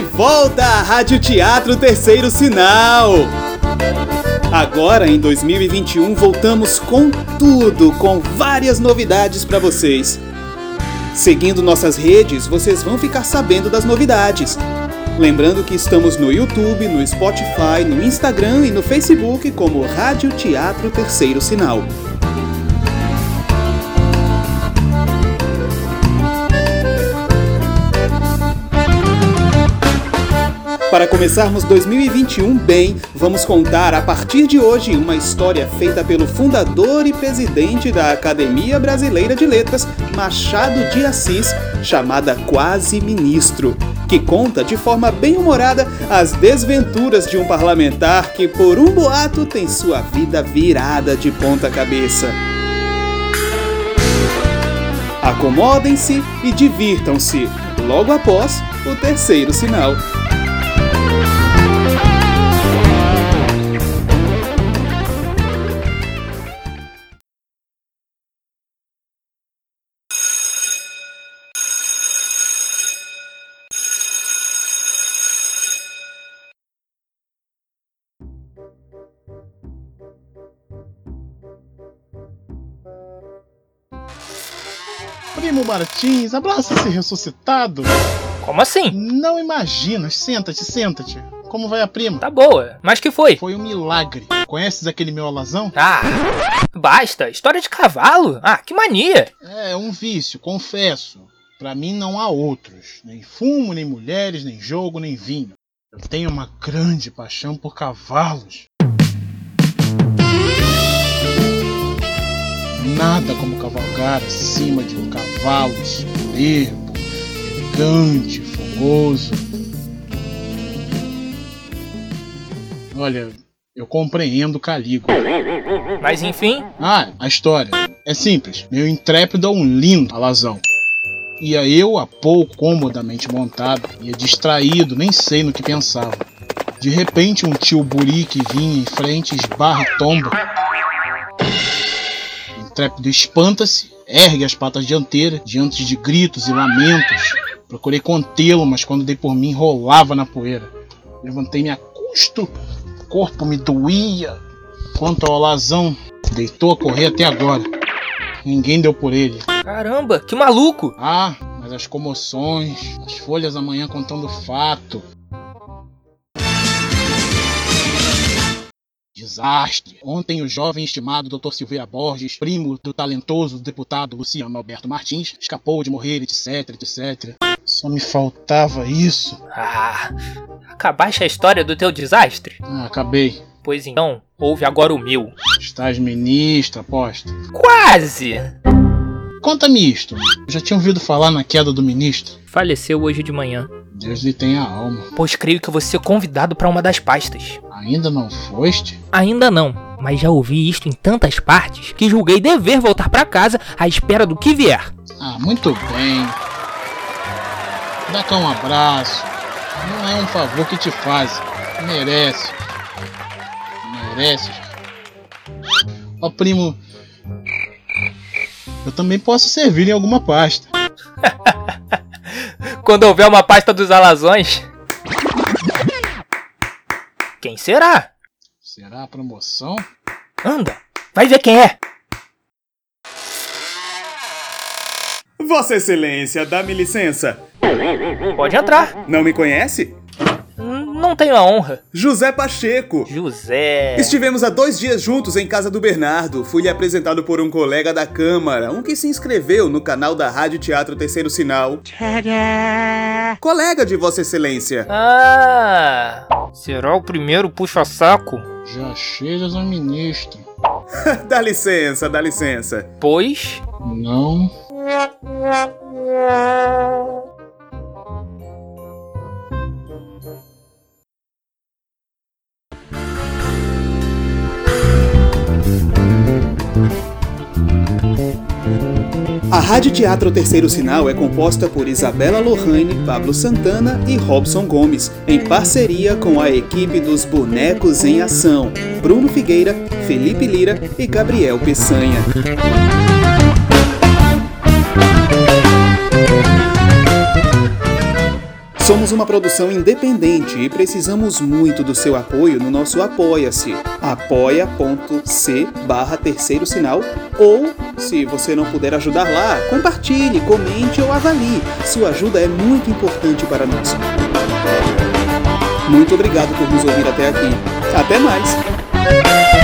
volta à Rádio Teatro Terceiro Sinal! Agora, em 2021, voltamos com tudo, com várias novidades para vocês. Seguindo nossas redes, vocês vão ficar sabendo das novidades. Lembrando que estamos no YouTube, no Spotify, no Instagram e no Facebook como Rádio Teatro Terceiro Sinal. Para começarmos 2021 bem, vamos contar a partir de hoje uma história feita pelo fundador e presidente da Academia Brasileira de Letras, Machado de Assis, chamada Quase Ministro, que conta de forma bem humorada as desventuras de um parlamentar que, por um boato, tem sua vida virada de ponta cabeça. Acomodem-se e divirtam-se logo após o terceiro sinal. Primo Martins, abraça esse ressuscitado. Como assim? Não imaginas. Senta-te, senta-te. Como vai a prima? Tá boa. Mas que foi? Foi um milagre. Conheces aquele meu alazão? Ah, basta. História de cavalo? Ah, que mania. É um vício, confesso. Pra mim não há outros. Nem fumo, nem mulheres, nem jogo, nem vinho. Eu tenho uma grande paixão por cavalos. Nada como cavalgar acima de um cavalo soberbo, elegante, fogoso. Olha, eu compreendo Calígula. Mas enfim, Ah, a história. É simples. Meu intrépido é um lindo alazão. Ia eu, a pouco comodamente montado, ia distraído, nem sei no que pensava. De repente, um tio buri que vinha em frente esbarra tomba. O intrépido espanta-se, ergue as patas dianteiras, diante de gritos e lamentos. Procurei contê-lo, mas quando dei por mim, rolava na poeira. Levantei-me a custo, o corpo me doía. Quanto ao alazão, deitou a correr até agora. Ninguém deu por ele. caramba, que maluco. Ah, mas as comoções, as folhas amanhã contando fato. Desastre. Ontem o jovem estimado Dr. Silveira Borges, primo do talentoso deputado Luciano Alberto Martins, escapou de morrer, etc, etc. Só me faltava isso. Ah, acabaste a história do teu desastre? Ah, acabei. Pois então, ouve agora o meu. Estás ministro, aposto. Quase! Conta-me isto. Eu já tinha ouvido falar na queda do ministro. Faleceu hoje de manhã, Deus lhe tenha alma. pois creio que você convidado para uma das pastas. Ainda não foste? Ainda não, mas já ouvi isto em tantas partes que julguei dever voltar para casa à espera do que vier. Ah, muito bem. Dá cá um abraço. Não é um favor que te faz. Merece. Merece. Ó, primo. Eu também posso servir em alguma pasta. Quando houver uma pasta dos alazões. Quem será? Será a promoção? Anda, vai ver quem é. Vossa Excelência, dá-me licença. Pode entrar. Não me conhece? Não tenho a honra. José Pacheco. José. Estivemos há dois dias juntos em casa do Bernardo. Fui-lhe apresentado por um colega da Câmara, um que se inscreveu no canal da Rádio Teatro Terceiro Sinal. Colega de Vossa Excelência. Ah, será o primeiro puxa-saco? Já cheiras ao ministro. dá licença, dá licença. Pois. Não. Rádio Teatro Terceiro Sinal é composta por Isabela Lohane, Pablo Santana e Robson Gomes, em parceria com a equipe dos Bonecos em Ação, Bruno Figueira, Felipe Lira e Gabriel Peçanha. Somos uma produção independente e precisamos muito do seu apoio no nosso Apoia-se, apoia.c barra terceiro sinal ou, se você não puder ajudar lá, compartilhe, comente ou avalie. Sua ajuda é muito importante para nós. Muito obrigado por nos ouvir até aqui. Até mais!